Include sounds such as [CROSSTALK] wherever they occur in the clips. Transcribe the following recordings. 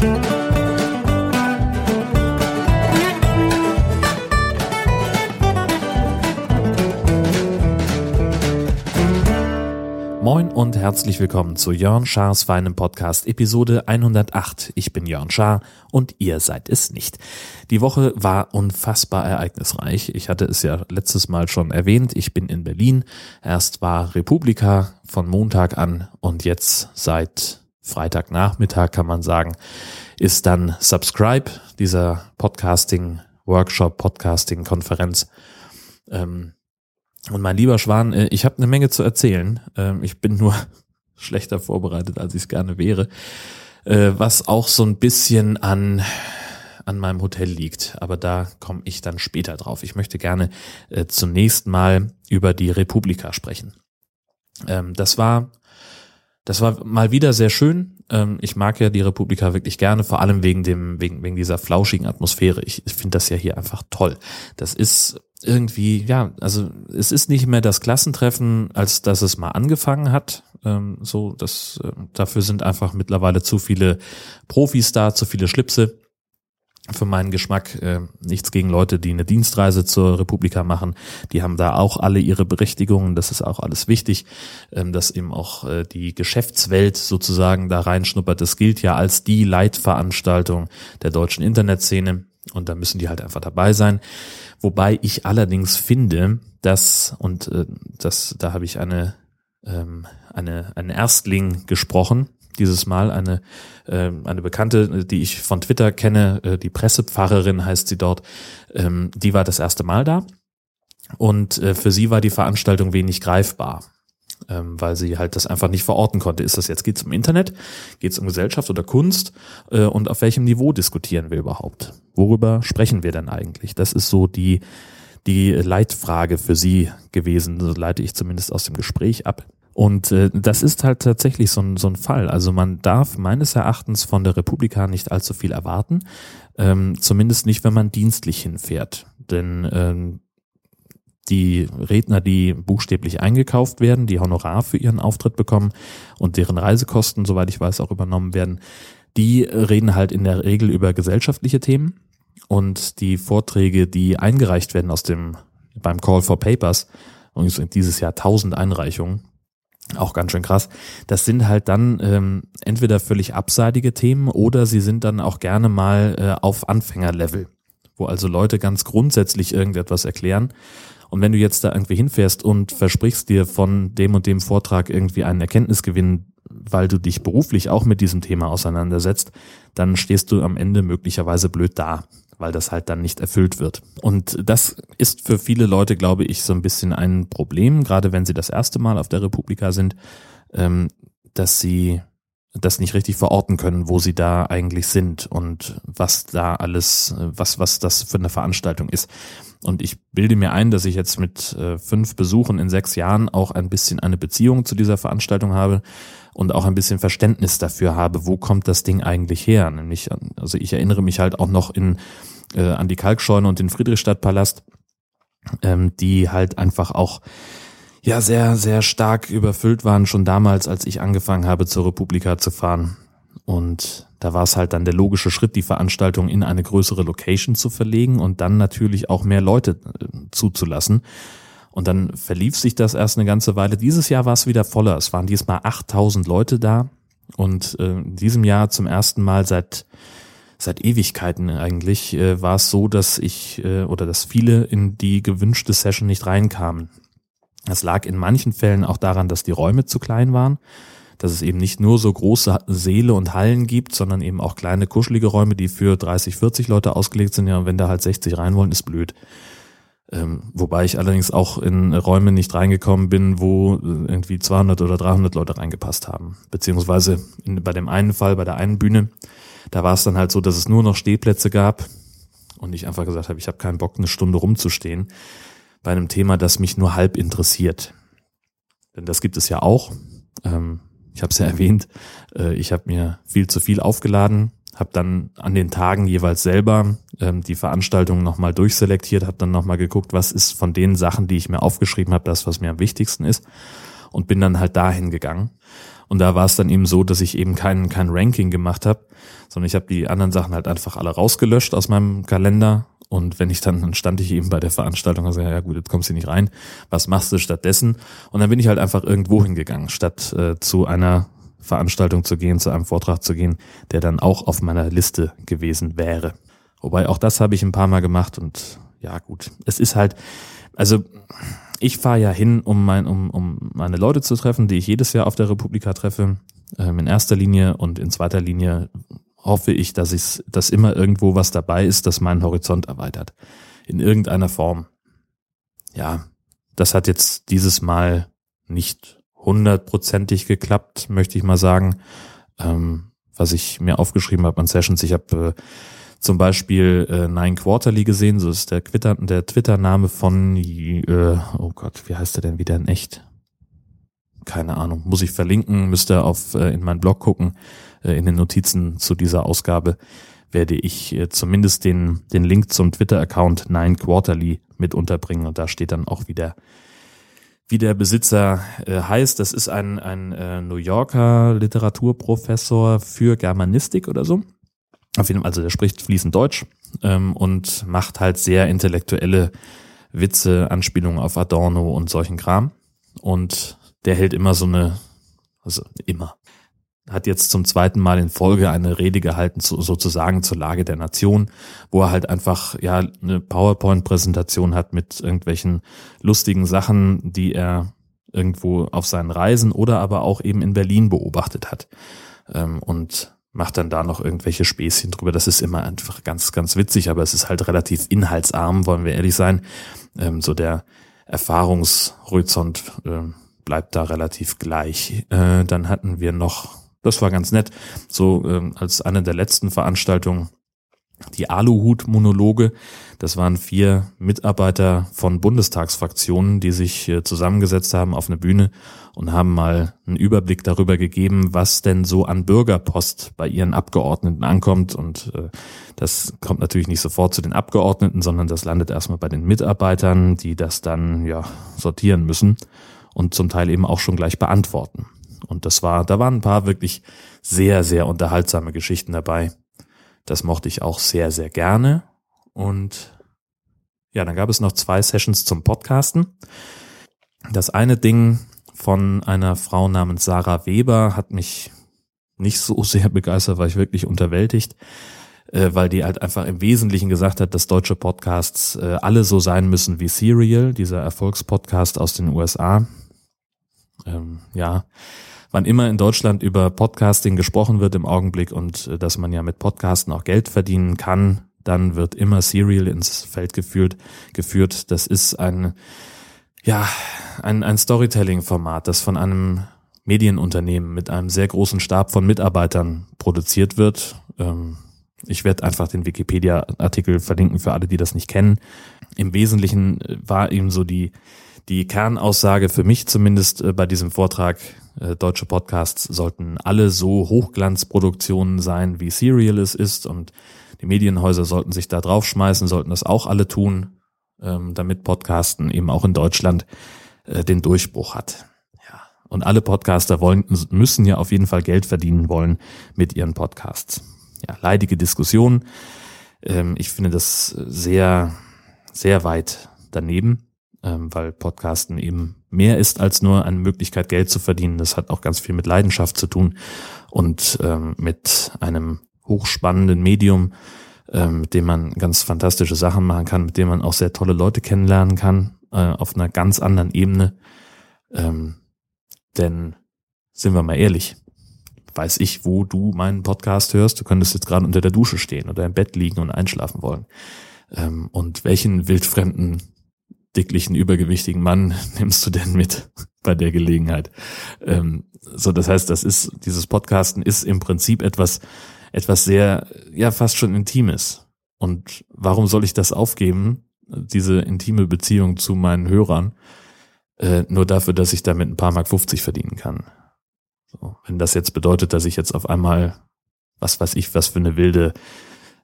Moin und herzlich willkommen zu Jörn Schars feinem Podcast Episode 108. Ich bin Jörn Schaar und ihr seid es nicht. Die Woche war unfassbar ereignisreich. Ich hatte es ja letztes Mal schon erwähnt. Ich bin in Berlin. Erst war Republika von Montag an und jetzt seit Freitagnachmittag kann man sagen, ist dann Subscribe, dieser Podcasting Workshop, Podcasting Konferenz. Ähm, und mein lieber Schwan, äh, ich habe eine Menge zu erzählen. Ähm, ich bin nur [LAUGHS] schlechter vorbereitet, als ich es gerne wäre. Äh, was auch so ein bisschen an an meinem Hotel liegt, aber da komme ich dann später drauf. Ich möchte gerne äh, zunächst mal über die Republika sprechen. Ähm, das war das war mal wieder sehr schön. Ähm, ich mag ja die Republika wirklich gerne, vor allem wegen dem wegen wegen dieser flauschigen Atmosphäre. Ich, finde das ja hier einfach toll. Das ist irgendwie, ja, also es ist nicht mehr das Klassentreffen, als dass es mal angefangen hat. Ähm, so, das äh, dafür sind einfach mittlerweile zu viele Profis da, zu viele Schlipse für meinen Geschmack äh, nichts gegen Leute, die eine Dienstreise zur Republika machen. Die haben da auch alle ihre Berechtigungen. Das ist auch alles wichtig, ähm, dass eben auch äh, die Geschäftswelt sozusagen da reinschnuppert. Das gilt ja als die Leitveranstaltung der deutschen Internetszene. Und da müssen die halt einfach dabei sein. Wobei ich allerdings finde, dass, und äh, das, da habe ich eine, ähm, eine, einen Erstling gesprochen, dieses Mal eine, äh, eine Bekannte, die ich von Twitter kenne, äh, die Pressepfarrerin heißt sie dort, ähm, die war das erste Mal da. Und äh, für sie war die Veranstaltung wenig greifbar ähm, weil sie halt das einfach nicht verorten konnte. Ist das jetzt, geht es um Internet, geht es um Gesellschaft oder Kunst äh, und auf welchem Niveau diskutieren wir überhaupt? Worüber sprechen wir denn eigentlich? Das ist so die, die Leitfrage für sie gewesen, so leite ich zumindest aus dem Gespräch ab. Und äh, das ist halt tatsächlich so ein, so ein Fall. Also man darf meines Erachtens von der Republika nicht allzu viel erwarten, ähm, zumindest nicht, wenn man dienstlich hinfährt. Denn ähm, die Redner, die buchstäblich eingekauft werden, die Honorar für ihren Auftritt bekommen und deren Reisekosten, soweit ich weiß, auch übernommen werden, die reden halt in der Regel über gesellschaftliche Themen und die Vorträge, die eingereicht werden aus dem beim Call for Papers, und dieses Jahr tausend Einreichungen, auch ganz schön krass. Das sind halt dann ähm, entweder völlig abseitige Themen oder sie sind dann auch gerne mal äh, auf Anfängerlevel, wo also Leute ganz grundsätzlich irgendetwas erklären und wenn du jetzt da irgendwie hinfährst und versprichst dir von dem und dem Vortrag irgendwie einen Erkenntnisgewinn, weil du dich beruflich auch mit diesem Thema auseinandersetzt, dann stehst du am Ende möglicherweise blöd da, weil das halt dann nicht erfüllt wird. Und das ist für viele Leute, glaube ich, so ein bisschen ein Problem, gerade wenn sie das erste Mal auf der Republika sind, ähm, dass sie das nicht richtig verorten können, wo sie da eigentlich sind und was da alles, was, was das für eine Veranstaltung ist. Und ich bilde mir ein, dass ich jetzt mit äh, fünf Besuchen in sechs Jahren auch ein bisschen eine Beziehung zu dieser Veranstaltung habe und auch ein bisschen Verständnis dafür habe, wo kommt das Ding eigentlich her. Nämlich, also ich erinnere mich halt auch noch in, äh, an die Kalkscheune und den Friedrichstadtpalast, ähm, die halt einfach auch ja sehr, sehr stark überfüllt waren, schon damals, als ich angefangen habe, zur Republika zu fahren. Und da war es halt dann der logische Schritt, die Veranstaltung in eine größere Location zu verlegen und dann natürlich auch mehr Leute äh, zuzulassen. Und dann verlief sich das erst eine ganze Weile. Dieses Jahr war es wieder voller. Es waren diesmal 8000 Leute da. Und äh, in diesem Jahr zum ersten Mal seit seit Ewigkeiten eigentlich äh, war es so, dass ich oder dass viele in die gewünschte Session nicht reinkamen. Das lag in manchen Fällen auch daran, dass die Räume zu klein waren dass es eben nicht nur so große Säle und Hallen gibt, sondern eben auch kleine kuschelige Räume, die für 30, 40 Leute ausgelegt sind. Ja, und wenn da halt 60 rein wollen, ist blöd. Ähm, wobei ich allerdings auch in Räume nicht reingekommen bin, wo äh, irgendwie 200 oder 300 Leute reingepasst haben. Beziehungsweise in, bei dem einen Fall, bei der einen Bühne, da war es dann halt so, dass es nur noch Stehplätze gab und ich einfach gesagt habe, ich habe keinen Bock, eine Stunde rumzustehen bei einem Thema, das mich nur halb interessiert. Denn das gibt es ja auch. Ähm, ich habe es ja erwähnt, äh, ich habe mir viel zu viel aufgeladen, habe dann an den Tagen jeweils selber ähm, die Veranstaltungen nochmal durchselektiert, habe dann nochmal geguckt, was ist von den Sachen, die ich mir aufgeschrieben habe, das, was mir am wichtigsten ist und bin dann halt dahin gegangen. Und da war es dann eben so, dass ich eben kein, kein Ranking gemacht habe, sondern ich habe die anderen Sachen halt einfach alle rausgelöscht aus meinem Kalender. Und wenn ich dann, dann stand ich eben bei der Veranstaltung und sage, ja gut, jetzt kommst du nicht rein, was machst du stattdessen? Und dann bin ich halt einfach irgendwo hingegangen, statt äh, zu einer Veranstaltung zu gehen, zu einem Vortrag zu gehen, der dann auch auf meiner Liste gewesen wäre. Wobei auch das habe ich ein paar Mal gemacht und ja gut, es ist halt, also ich fahre ja hin, um, mein, um, um meine Leute zu treffen, die ich jedes Jahr auf der Republika treffe, ähm, in erster Linie und in zweiter Linie hoffe ich, dass ich, dass immer irgendwo was dabei ist, das meinen Horizont erweitert. In irgendeiner Form. Ja, das hat jetzt dieses Mal nicht hundertprozentig geklappt, möchte ich mal sagen. Ähm, was ich mir aufgeschrieben habe an Sessions, ich habe äh, zum Beispiel äh, Nine Quarterly gesehen, so ist der Twitter, der Twitter-Name von, äh, oh Gott, wie heißt der denn wieder in echt? Keine Ahnung, muss ich verlinken, müsste auf äh, in meinen Blog gucken, äh, in den Notizen zu dieser Ausgabe werde ich äh, zumindest den, den Link zum Twitter-Account Nine Quarterly mit unterbringen und da steht dann auch wieder wie der Besitzer äh, heißt. Das ist ein, ein äh, New Yorker Literaturprofessor für Germanistik oder so. Auf jeden Fall, also der spricht fließend Deutsch ähm, und macht halt sehr intellektuelle Witze, Anspielungen auf Adorno und solchen Kram. Und der hält immer so eine, also immer, hat jetzt zum zweiten Mal in Folge eine Rede gehalten, zu, sozusagen zur Lage der Nation, wo er halt einfach ja eine PowerPoint-Präsentation hat mit irgendwelchen lustigen Sachen, die er irgendwo auf seinen Reisen oder aber auch eben in Berlin beobachtet hat. Ähm, und macht dann da noch irgendwelche Späßchen drüber. Das ist immer einfach ganz, ganz witzig, aber es ist halt relativ inhaltsarm, wollen wir ehrlich sein. Ähm, so der Erfahrungshorizont äh, bleibt da relativ gleich. Äh, dann hatten wir noch, das war ganz nett, so äh, als eine der letzten Veranstaltungen die Aluhut-Monologe. Das waren vier Mitarbeiter von Bundestagsfraktionen, die sich äh, zusammengesetzt haben auf eine Bühne und haben mal einen Überblick darüber gegeben, was denn so an Bürgerpost bei ihren Abgeordneten ankommt. Und äh, das kommt natürlich nicht sofort zu den Abgeordneten, sondern das landet erstmal bei den Mitarbeitern, die das dann ja sortieren müssen und zum Teil eben auch schon gleich beantworten. Und das war, da waren ein paar wirklich sehr, sehr unterhaltsame Geschichten dabei. Das mochte ich auch sehr, sehr gerne. Und ja, dann gab es noch zwei Sessions zum Podcasten. Das eine Ding von einer Frau namens Sarah Weber hat mich nicht so [LAUGHS] sehr begeistert, war ich wirklich unterwältigt, äh, weil die halt einfach im Wesentlichen gesagt hat, dass deutsche Podcasts äh, alle so sein müssen wie Serial, dieser Erfolgspodcast aus den USA. Ähm, ja, wann immer in Deutschland über Podcasting gesprochen wird im Augenblick und äh, dass man ja mit Podcasten auch Geld verdienen kann, dann wird immer Serial ins Feld geführt. geführt. Das ist ein, ja, ein, ein Storytelling-Format, das von einem Medienunternehmen mit einem sehr großen Stab von Mitarbeitern produziert wird. Ähm, ich werde einfach den Wikipedia-Artikel verlinken für alle, die das nicht kennen. Im Wesentlichen äh, war eben so die, die Kernaussage für mich zumindest äh, bei diesem Vortrag, äh, deutsche Podcasts sollten alle so Hochglanzproduktionen sein, wie Serial es ist und die Medienhäuser sollten sich da draufschmeißen, sollten das auch alle tun, ähm, damit Podcasten eben auch in Deutschland äh, den Durchbruch hat. Ja. Und alle Podcaster wollen, müssen ja auf jeden Fall Geld verdienen wollen mit ihren Podcasts. Ja, leidige Diskussion. Ähm, ich finde das sehr, sehr weit daneben ähm, weil Podcasten eben mehr ist als nur eine Möglichkeit, Geld zu verdienen. Das hat auch ganz viel mit Leidenschaft zu tun und ähm, mit einem hochspannenden Medium, mit dem man ganz fantastische Sachen machen kann, mit dem man auch sehr tolle Leute kennenlernen kann, äh, auf einer ganz anderen Ebene. Ähm, denn sind wir mal ehrlich, weiß ich, wo du meinen Podcast hörst. Du könntest jetzt gerade unter der Dusche stehen oder im Bett liegen und einschlafen wollen. Ähm, und welchen wildfremden dicklichen, übergewichtigen Mann [LAUGHS] nimmst du denn mit [LAUGHS] bei der Gelegenheit? Ähm, so, das heißt, das ist, dieses Podcasten ist im Prinzip etwas, etwas sehr, ja, fast schon Intimes. Und warum soll ich das aufgeben, diese intime Beziehung zu meinen Hörern, äh, nur dafür, dass ich damit ein paar Mark 50 verdienen kann? So, wenn das jetzt bedeutet, dass ich jetzt auf einmal, was weiß ich, was für eine wilde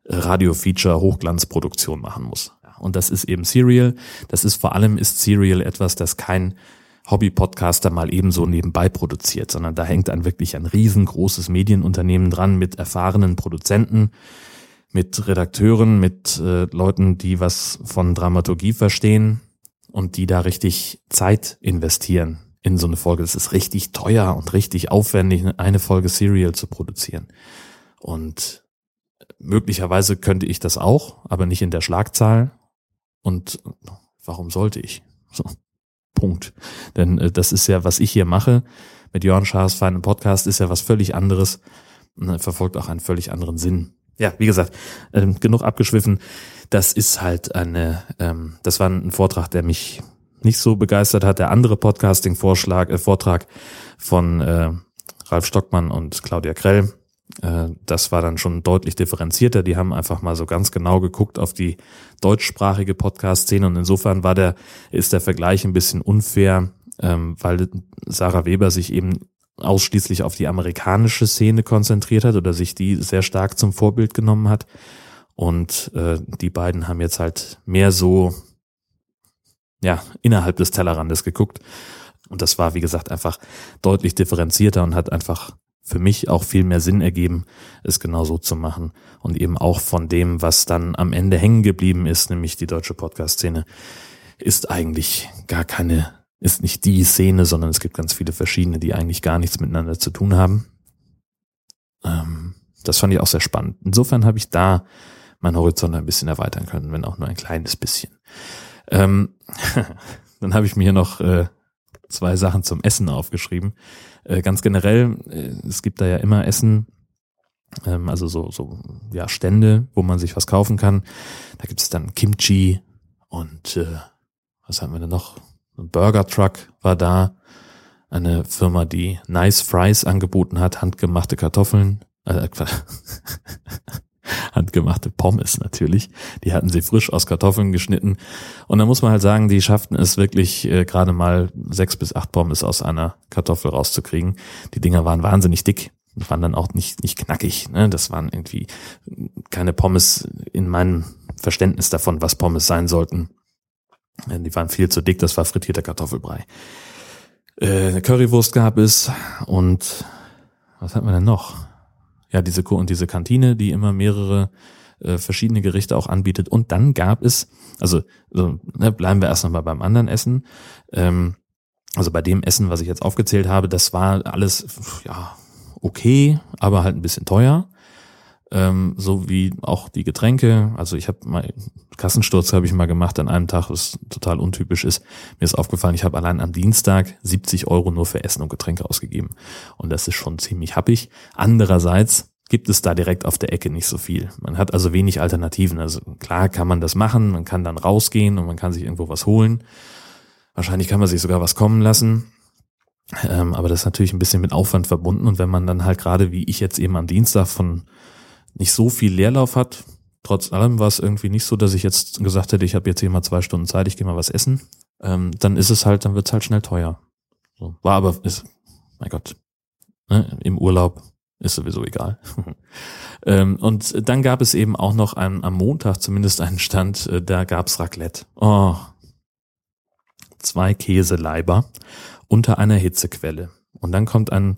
Radio-Feature-Hochglanzproduktion machen muss. Und das ist eben Serial. Das ist vor allem ist Serial etwas, das kein Hobby-Podcaster mal ebenso nebenbei produziert, sondern da hängt dann wirklich ein riesengroßes Medienunternehmen dran mit erfahrenen Produzenten, mit Redakteuren, mit äh, Leuten, die was von Dramaturgie verstehen und die da richtig Zeit investieren in so eine Folge. Das ist richtig teuer und richtig aufwendig, eine Folge Serial zu produzieren. Und möglicherweise könnte ich das auch, aber nicht in der Schlagzahl. Und warum sollte ich? So, Punkt. Denn äh, das ist ja, was ich hier mache mit Jörn Schaas feinen Podcast, ist ja was völlig anderes, äh, verfolgt auch einen völlig anderen Sinn. Ja, wie gesagt, äh, genug abgeschwiffen. Das ist halt eine, ähm, das war ein Vortrag, der mich nicht so begeistert hat. Der andere Podcasting-Vorschlag, äh, Vortrag von äh, Ralf Stockmann und Claudia Krell, das war dann schon deutlich differenzierter. Die haben einfach mal so ganz genau geguckt auf die deutschsprachige Podcast-Szene und insofern war der, ist der Vergleich ein bisschen unfair, ähm, weil Sarah Weber sich eben ausschließlich auf die amerikanische Szene konzentriert hat oder sich die sehr stark zum Vorbild genommen hat. Und äh, die beiden haben jetzt halt mehr so ja innerhalb des Tellerrandes geguckt. Und das war, wie gesagt, einfach deutlich differenzierter und hat einfach für mich auch viel mehr Sinn ergeben, es genau so zu machen. Und eben auch von dem, was dann am Ende hängen geblieben ist, nämlich die deutsche Podcast-Szene, ist eigentlich gar keine, ist nicht die Szene, sondern es gibt ganz viele verschiedene, die eigentlich gar nichts miteinander zu tun haben. Ähm, das fand ich auch sehr spannend. Insofern habe ich da meinen Horizont ein bisschen erweitern können, wenn auch nur ein kleines bisschen. Ähm, [LAUGHS] dann habe ich mir hier noch äh, zwei Sachen zum Essen aufgeschrieben. Äh, ganz generell, äh, es gibt da ja immer Essen, ähm, also so, so ja, Stände, wo man sich was kaufen kann. Da gibt es dann Kimchi und äh, was haben wir denn noch? Burger Truck war da. Eine Firma, die Nice Fries angeboten hat, handgemachte Kartoffeln. Äh, [LAUGHS] handgemachte Pommes natürlich. Die hatten sie frisch aus Kartoffeln geschnitten. Und da muss man halt sagen, die schafften es wirklich äh, gerade mal sechs bis acht Pommes aus einer Kartoffel rauszukriegen. Die Dinger waren wahnsinnig dick. Die waren dann auch nicht, nicht knackig. Ne? Das waren irgendwie keine Pommes in meinem Verständnis davon, was Pommes sein sollten. Äh, die waren viel zu dick, das war frittierter Kartoffelbrei. Äh, Currywurst gab es und was hatten wir denn noch? Ja, diese und diese Kantine, die immer mehrere äh, verschiedene Gerichte auch anbietet. Und dann gab es, also so, ne, bleiben wir erst nochmal beim anderen Essen. Ähm, also bei dem Essen, was ich jetzt aufgezählt habe, das war alles ja okay, aber halt ein bisschen teuer ähm, so wie auch die Getränke. Also ich habe mal Kassensturz habe ich mal gemacht an einem Tag, was total untypisch ist. Mir ist aufgefallen, ich habe allein am Dienstag 70 Euro nur für Essen und Getränke ausgegeben und das ist schon ziemlich happig. Andererseits gibt es da direkt auf der Ecke nicht so viel. Man hat also wenig Alternativen. Also klar kann man das machen, man kann dann rausgehen und man kann sich irgendwo was holen. Wahrscheinlich kann man sich sogar was kommen lassen. Ähm, aber das ist natürlich ein bisschen mit Aufwand verbunden. Und wenn man dann halt gerade wie ich jetzt eben am Dienstag von nicht so viel Leerlauf hat. Trotz allem war es irgendwie nicht so, dass ich jetzt gesagt hätte, ich habe jetzt hier mal zwei Stunden Zeit, ich gehe mal was essen. Ähm, dann ist es halt, dann wird es halt schnell teuer. So, war aber, ist, mein Gott, ne, im Urlaub ist sowieso egal. [LAUGHS] ähm, und dann gab es eben auch noch einen, am Montag zumindest einen Stand, äh, da gab's Raclette. Oh, zwei Käseleiber unter einer Hitzequelle. Und dann kommt ein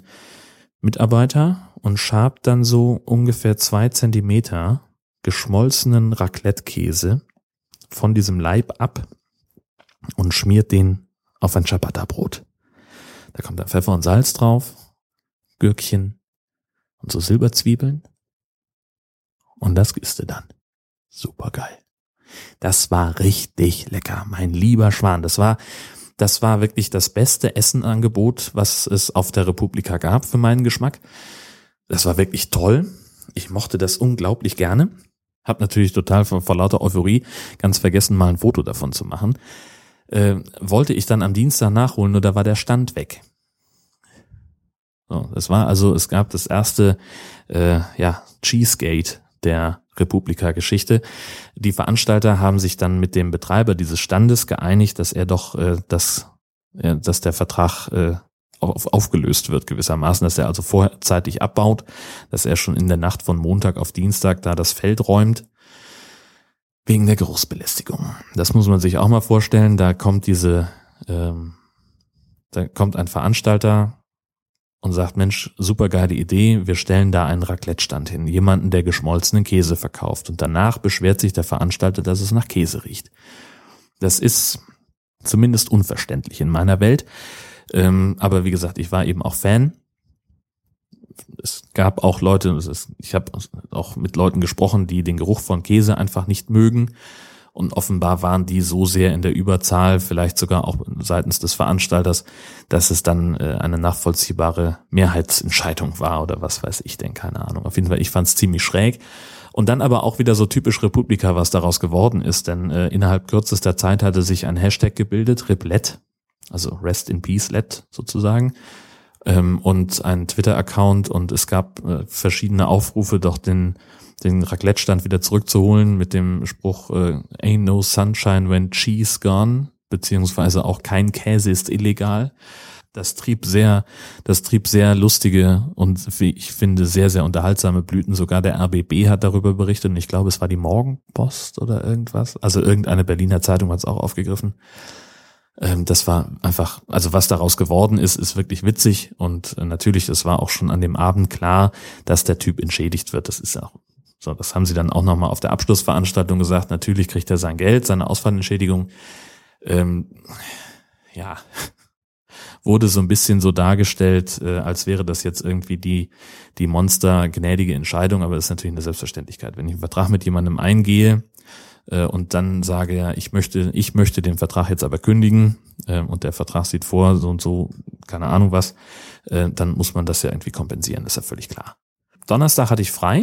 Mitarbeiter und schabt dann so ungefähr zwei Zentimeter geschmolzenen Raclette-Käse von diesem Leib ab und schmiert den auf ein Ciabatta-Brot. Da kommt dann Pfeffer und Salz drauf, Gürkchen und so Silberzwiebeln. Und das isst du dann. Super geil. Das war richtig lecker, mein lieber Schwan. Das war, das war wirklich das beste Essenangebot, was es auf der Republika gab für meinen Geschmack. Das war wirklich toll. Ich mochte das unglaublich gerne. Hab natürlich total vor, vor lauter Euphorie ganz vergessen, mal ein Foto davon zu machen. Äh, wollte ich dann am Dienstag nachholen, nur da war der Stand weg. So, das war also, es gab das erste äh, ja, Cheesegate der Republika-Geschichte. Die Veranstalter haben sich dann mit dem Betreiber dieses Standes geeinigt, dass er doch äh, das, äh, dass der Vertrag äh, auf, aufgelöst wird gewissermaßen, dass er also vorzeitig abbaut, dass er schon in der Nacht von Montag auf Dienstag da das Feld räumt, wegen der Geruchsbelästigung. Das muss man sich auch mal vorstellen, da kommt diese, ähm, da kommt ein Veranstalter und sagt, Mensch, super geile Idee, wir stellen da einen Raclette-Stand hin, jemanden, der geschmolzenen Käse verkauft. Und danach beschwert sich der Veranstalter, dass es nach Käse riecht. Das ist zumindest unverständlich in meiner Welt. Ähm, aber wie gesagt, ich war eben auch Fan. Es gab auch Leute, ich habe auch mit Leuten gesprochen, die den Geruch von Käse einfach nicht mögen. Und offenbar waren die so sehr in der Überzahl, vielleicht sogar auch seitens des Veranstalters, dass es dann äh, eine nachvollziehbare Mehrheitsentscheidung war oder was weiß ich denn, keine Ahnung. Auf jeden Fall, ich fand es ziemlich schräg. Und dann aber auch wieder so typisch Republika, was daraus geworden ist, denn äh, innerhalb kürzester Zeit hatte sich ein Hashtag gebildet, Riplet, also Rest in Peace Let sozusagen, ähm, und ein Twitter-Account und es gab äh, verschiedene Aufrufe, doch den den Raclette-Stand wieder zurückzuholen mit dem Spruch äh, Ain't no sunshine when cheese gone, beziehungsweise auch kein Käse ist illegal. Das trieb sehr, das trieb sehr lustige und wie ich finde sehr, sehr unterhaltsame Blüten. Sogar der RBB hat darüber berichtet und ich glaube, es war die Morgenpost oder irgendwas. Also irgendeine Berliner Zeitung hat es auch aufgegriffen. Ähm, das war einfach, also was daraus geworden ist, ist wirklich witzig und äh, natürlich, es war auch schon an dem Abend klar, dass der Typ entschädigt wird. Das ist auch so, das haben sie dann auch nochmal auf der Abschlussveranstaltung gesagt. Natürlich kriegt er sein Geld, seine Ausfallentschädigung. Ähm, ja, [LAUGHS] wurde so ein bisschen so dargestellt, äh, als wäre das jetzt irgendwie die, die Monster gnädige Entscheidung, aber das ist natürlich eine Selbstverständlichkeit. Wenn ich einen Vertrag mit jemandem eingehe äh, und dann sage ja, ich möchte, ich möchte den Vertrag jetzt aber kündigen äh, und der Vertrag sieht vor, so und so, keine Ahnung was, äh, dann muss man das ja irgendwie kompensieren, ist ja völlig klar. Donnerstag hatte ich frei,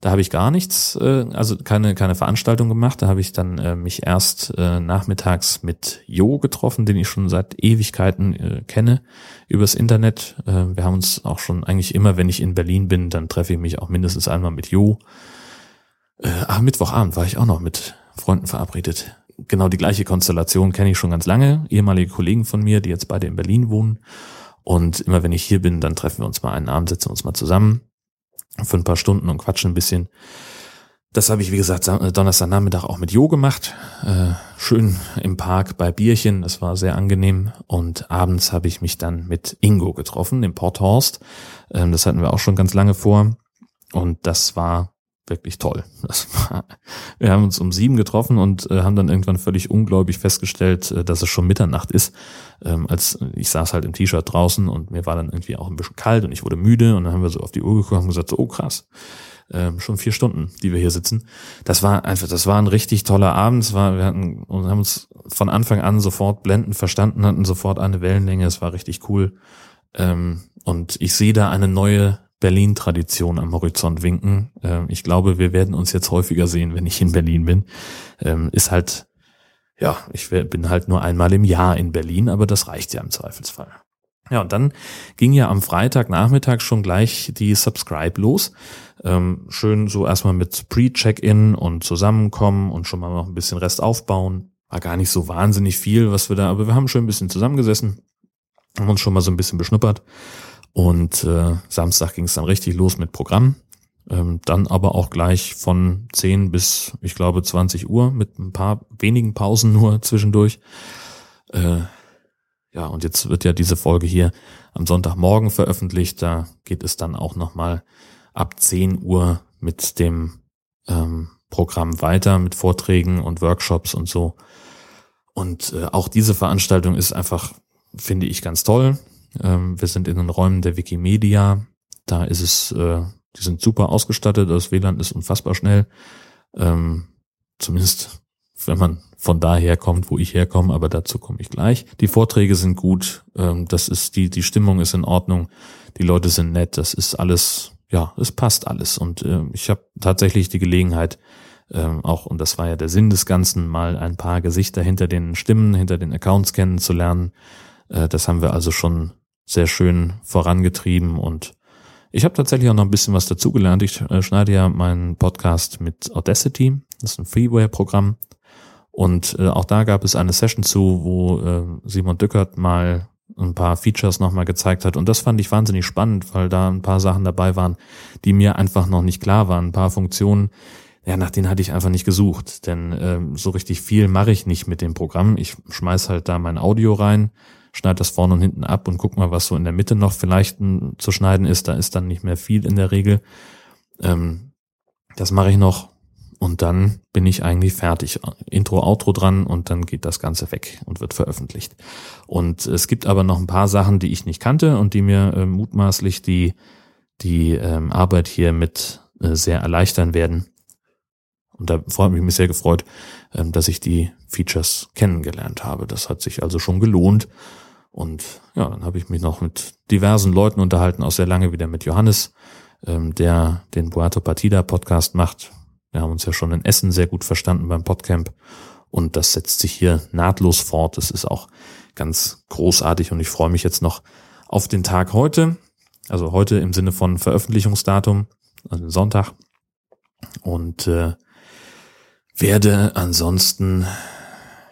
da habe ich gar nichts, äh, also keine, keine Veranstaltung gemacht. Da habe ich dann äh, mich erst äh, nachmittags mit Jo getroffen, den ich schon seit Ewigkeiten äh, kenne, übers Internet. Äh, wir haben uns auch schon eigentlich immer, wenn ich in Berlin bin, dann treffe ich mich auch mindestens einmal mit Jo. Äh, ah, Mittwochabend war ich auch noch mit Freunden verabredet. Genau die gleiche Konstellation kenne ich schon ganz lange. Ehemalige Kollegen von mir, die jetzt beide in Berlin wohnen. Und immer wenn ich hier bin, dann treffen wir uns mal einen Abend, setzen uns mal zusammen für ein paar Stunden und quatschen ein bisschen. Das habe ich, wie gesagt, Donnerstagnachmittag auch mit Jo gemacht. Äh, schön im Park bei Bierchen, das war sehr angenehm. Und abends habe ich mich dann mit Ingo getroffen, im Porthorst. Ähm, das hatten wir auch schon ganz lange vor. Und das war wirklich toll. [LAUGHS] War, wir haben uns um sieben getroffen und äh, haben dann irgendwann völlig ungläubig festgestellt, äh, dass es schon Mitternacht ist. Ähm, als ich saß halt im T-Shirt draußen und mir war dann irgendwie auch ein bisschen kalt und ich wurde müde und dann haben wir so auf die Uhr geguckt und gesagt, so, oh krass, ähm, schon vier Stunden, die wir hier sitzen. Das war einfach, das war ein richtig toller Abend. War, wir hatten und haben uns von Anfang an sofort blendend verstanden, hatten sofort eine Wellenlänge. Es war richtig cool. Ähm, und ich sehe da eine neue Berlin-Tradition am Horizont winken. Ähm, ich glaube, wir werden uns jetzt häufiger sehen, wenn ich in Berlin bin. Ähm, ist halt, ja, ich bin halt nur einmal im Jahr in Berlin, aber das reicht ja im Zweifelsfall. Ja, und dann ging ja am Freitagnachmittag schon gleich die Subscribe los. Ähm, schön so erstmal mit Pre-Check-In und zusammenkommen und schon mal noch ein bisschen Rest aufbauen. War gar nicht so wahnsinnig viel, was wir da, aber wir haben schon ein bisschen zusammengesessen, haben uns schon mal so ein bisschen beschnuppert. Und äh, Samstag ging es dann richtig los mit Programm. Ähm, dann aber auch gleich von 10 bis, ich glaube, 20 Uhr mit ein paar wenigen Pausen nur [LAUGHS] zwischendurch. Äh, ja, und jetzt wird ja diese Folge hier am Sonntagmorgen veröffentlicht. Da geht es dann auch nochmal ab 10 Uhr mit dem ähm, Programm weiter, mit Vorträgen und Workshops und so. Und äh, auch diese Veranstaltung ist einfach, finde ich, ganz toll. Ähm, wir sind in den Räumen der Wikimedia. Da ist es, äh, die sind super ausgestattet. Das WLAN ist unfassbar schnell. Ähm, zumindest, wenn man von daher kommt, wo ich herkomme, aber dazu komme ich gleich. Die Vorträge sind gut. Ähm, das ist die, die Stimmung ist in Ordnung. Die Leute sind nett. Das ist alles, ja, es passt alles. Und äh, ich habe tatsächlich die Gelegenheit, ähm, auch, und das war ja der Sinn des Ganzen, mal ein paar Gesichter hinter den Stimmen, hinter den Accounts kennenzulernen. Äh, das haben wir also schon sehr schön vorangetrieben und ich habe tatsächlich auch noch ein bisschen was dazugelernt. Ich äh, schneide ja meinen Podcast mit Audacity, das ist ein Freeware-Programm. Und äh, auch da gab es eine Session zu, wo äh, Simon Dückert mal ein paar Features nochmal gezeigt hat. Und das fand ich wahnsinnig spannend, weil da ein paar Sachen dabei waren, die mir einfach noch nicht klar waren. Ein paar Funktionen, ja, nach denen hatte ich einfach nicht gesucht. Denn ähm, so richtig viel mache ich nicht mit dem Programm. Ich schmeiß halt da mein Audio rein, schneide das vorne und hinten ab und guck mal, was so in der Mitte noch vielleicht zu schneiden ist. Da ist dann nicht mehr viel in der Regel. Ähm, das mache ich noch und dann bin ich eigentlich fertig. Intro, Outro dran und dann geht das Ganze weg und wird veröffentlicht. Und es gibt aber noch ein paar Sachen, die ich nicht kannte und die mir äh, mutmaßlich die, die ähm, Arbeit hier mit äh, sehr erleichtern werden. Und da freue ich mich sehr gefreut, ähm, dass ich die Features kennengelernt habe. Das hat sich also schon gelohnt. Und ja, dann habe ich mich noch mit diversen Leuten unterhalten, auch sehr lange wieder mit Johannes, ähm, der den Boato Partida Podcast macht, wir haben uns ja schon in Essen sehr gut verstanden beim Podcamp und das setzt sich hier nahtlos fort. Das ist auch ganz großartig und ich freue mich jetzt noch auf den Tag heute. Also heute im Sinne von Veröffentlichungsdatum, also Sonntag. Und äh, werde ansonsten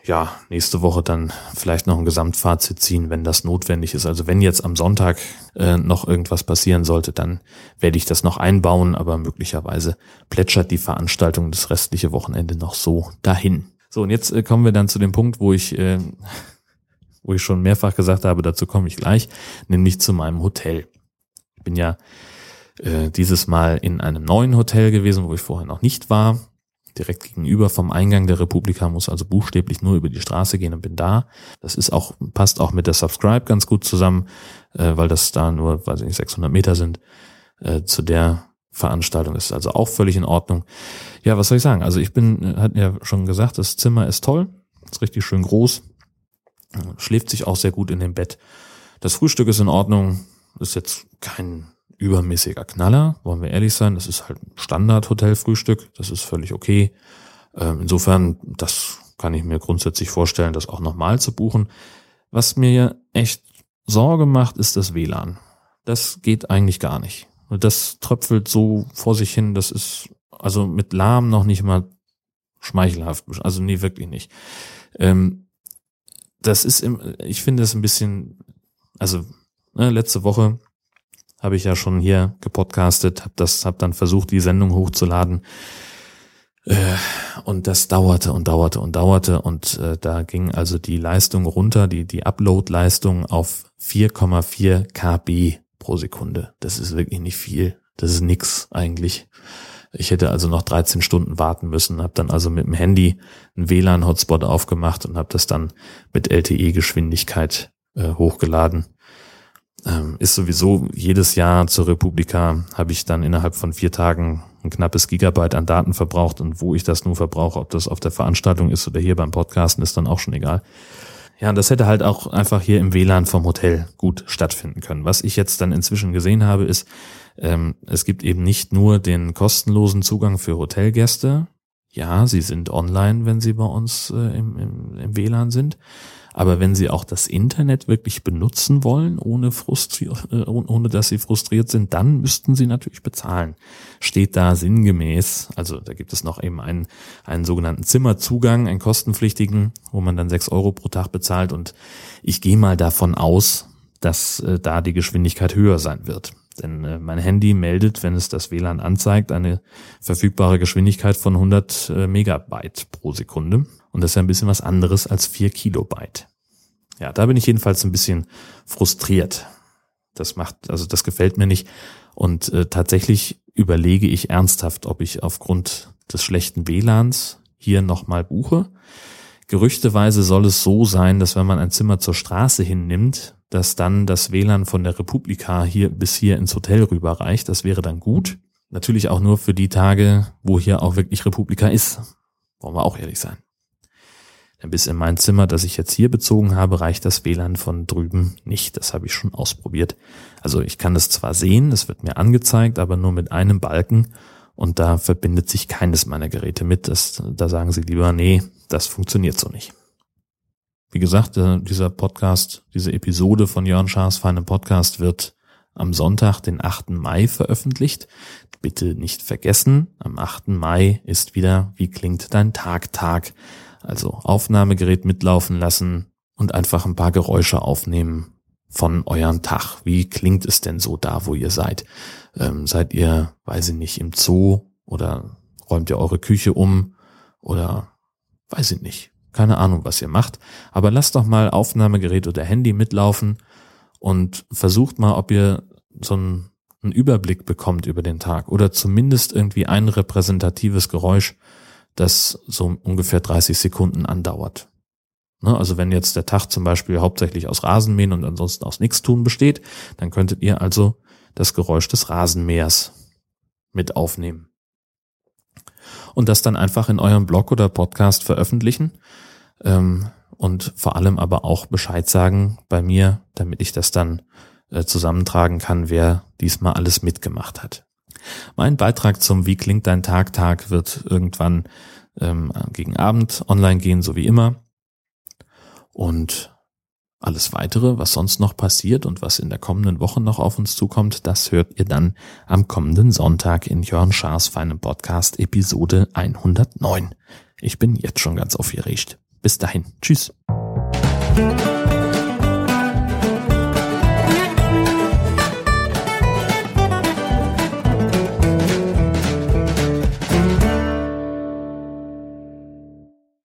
ja, nächste Woche dann vielleicht noch ein Gesamtfazit ziehen, wenn das notwendig ist. Also wenn jetzt am Sonntag äh, noch irgendwas passieren sollte, dann werde ich das noch einbauen, aber möglicherweise plätschert die Veranstaltung das restliche Wochenende noch so dahin. So, und jetzt äh, kommen wir dann zu dem Punkt, wo ich, äh, [LAUGHS] wo ich schon mehrfach gesagt habe, dazu komme ich gleich, nämlich zu meinem Hotel. Ich bin ja äh, dieses Mal in einem neuen Hotel gewesen, wo ich vorher noch nicht war direkt gegenüber vom Eingang der Republika, muss also buchstäblich nur über die Straße gehen und bin da. Das ist auch, passt auch mit der Subscribe ganz gut zusammen, äh, weil das da nur, weiß ich nicht, 600 Meter sind. Äh, zu der Veranstaltung ist also auch völlig in Ordnung. Ja, was soll ich sagen? Also ich bin, hat ja schon gesagt, das Zimmer ist toll, ist richtig schön groß, schläft sich auch sehr gut in dem Bett. Das Frühstück ist in Ordnung, ist jetzt kein übermäßiger Knaller, wollen wir ehrlich sein. Das ist halt Standard-Hotelfrühstück, das ist völlig okay. Ähm, insofern, das kann ich mir grundsätzlich vorstellen, das auch nochmal zu buchen. Was mir echt Sorge macht, ist das WLAN. Das geht eigentlich gar nicht. Das tröpfelt so vor sich hin, das ist also mit lahm noch nicht mal schmeichelhaft. Also nee, wirklich nicht. Ähm, das ist, im, ich finde es ein bisschen, also ne, letzte Woche habe ich ja schon hier gepodcastet, habe das, habe dann versucht, die Sendung hochzuladen. Äh, und das dauerte und dauerte und dauerte und äh, da ging also die Leistung runter, die, die Upload-Leistung auf 4,4 KB pro Sekunde. Das ist wirklich nicht viel. Das ist nix eigentlich. Ich hätte also noch 13 Stunden warten müssen, habe dann also mit dem Handy einen WLAN-Hotspot aufgemacht und habe das dann mit LTE-Geschwindigkeit äh, hochgeladen ähm, ist sowieso jedes Jahr zur Republika habe ich dann innerhalb von vier Tagen ein knappes Gigabyte an Daten verbraucht und wo ich das nun verbrauche, ob das auf der Veranstaltung ist oder hier beim Podcasten, ist dann auch schon egal. Ja, und das hätte halt auch einfach hier im WLAN vom Hotel gut stattfinden können. Was ich jetzt dann inzwischen gesehen habe, ist, ähm, es gibt eben nicht nur den kostenlosen Zugang für Hotelgäste. Ja, sie sind online, wenn sie bei uns äh, im, im, im WLAN sind. Aber wenn sie auch das Internet wirklich benutzen wollen, ohne, frustri äh, ohne dass sie frustriert sind, dann müssten sie natürlich bezahlen. Steht da sinngemäß, also da gibt es noch eben einen, einen sogenannten Zimmerzugang, einen kostenpflichtigen, wo man dann sechs Euro pro Tag bezahlt und ich gehe mal davon aus, dass äh, da die Geschwindigkeit höher sein wird. Denn äh, mein Handy meldet, wenn es das WLAN anzeigt, eine verfügbare Geschwindigkeit von 100 äh, Megabyte pro Sekunde. Und das ist ja ein bisschen was anderes als 4 Kilobyte. Ja, da bin ich jedenfalls ein bisschen frustriert. Das macht, also das gefällt mir nicht. Und äh, tatsächlich überlege ich ernsthaft, ob ich aufgrund des schlechten WLANs hier nochmal buche. Gerüchteweise soll es so sein, dass wenn man ein Zimmer zur Straße hinnimmt, dass dann das WLAN von der Republika hier bis hier ins Hotel rüberreicht. Das wäre dann gut. Natürlich auch nur für die Tage, wo hier auch wirklich Republika ist. Wollen wir auch ehrlich sein. Bis in mein Zimmer, das ich jetzt hier bezogen habe, reicht das WLAN von drüben nicht. Das habe ich schon ausprobiert. Also ich kann das zwar sehen, es wird mir angezeigt, aber nur mit einem Balken und da verbindet sich keines meiner Geräte mit. Das, da sagen sie lieber, nee, das funktioniert so nicht. Wie gesagt, äh, dieser Podcast, diese Episode von Jörn Schaas feinem Podcast wird am Sonntag, den 8. Mai veröffentlicht. Bitte nicht vergessen, am 8. Mai ist wieder Wie klingt dein Tag Tag? Also Aufnahmegerät mitlaufen lassen und einfach ein paar Geräusche aufnehmen von eurem Tag. Wie klingt es denn so da, wo ihr seid? Ähm, seid ihr, weiß ich nicht, im Zoo oder räumt ihr eure Küche um oder weiß ich nicht Keine Ahnung, was ihr macht, aber lasst doch mal Aufnahmegerät oder Handy mitlaufen und versucht mal, ob ihr so einen, einen Überblick bekommt über den Tag oder zumindest irgendwie ein repräsentatives Geräusch, das so ungefähr 30 Sekunden andauert. Ne, also wenn jetzt der Tag zum Beispiel hauptsächlich aus Rasenmähen und ansonsten aus Nichtstun besteht, dann könntet ihr also das Geräusch des Rasenmähers mit aufnehmen. Und das dann einfach in eurem Blog oder Podcast veröffentlichen ähm, und vor allem aber auch Bescheid sagen bei mir, damit ich das dann äh, zusammentragen kann, wer diesmal alles mitgemacht hat. Mein Beitrag zum Wie klingt dein Tag Tag wird irgendwann ähm, gegen Abend online gehen, so wie immer. Und alles weitere, was sonst noch passiert und was in der kommenden Woche noch auf uns zukommt, das hört ihr dann am kommenden Sonntag in Jörn Schaas feinem Podcast Episode 109. Ich bin jetzt schon ganz aufgeregt. Bis dahin. Tschüss.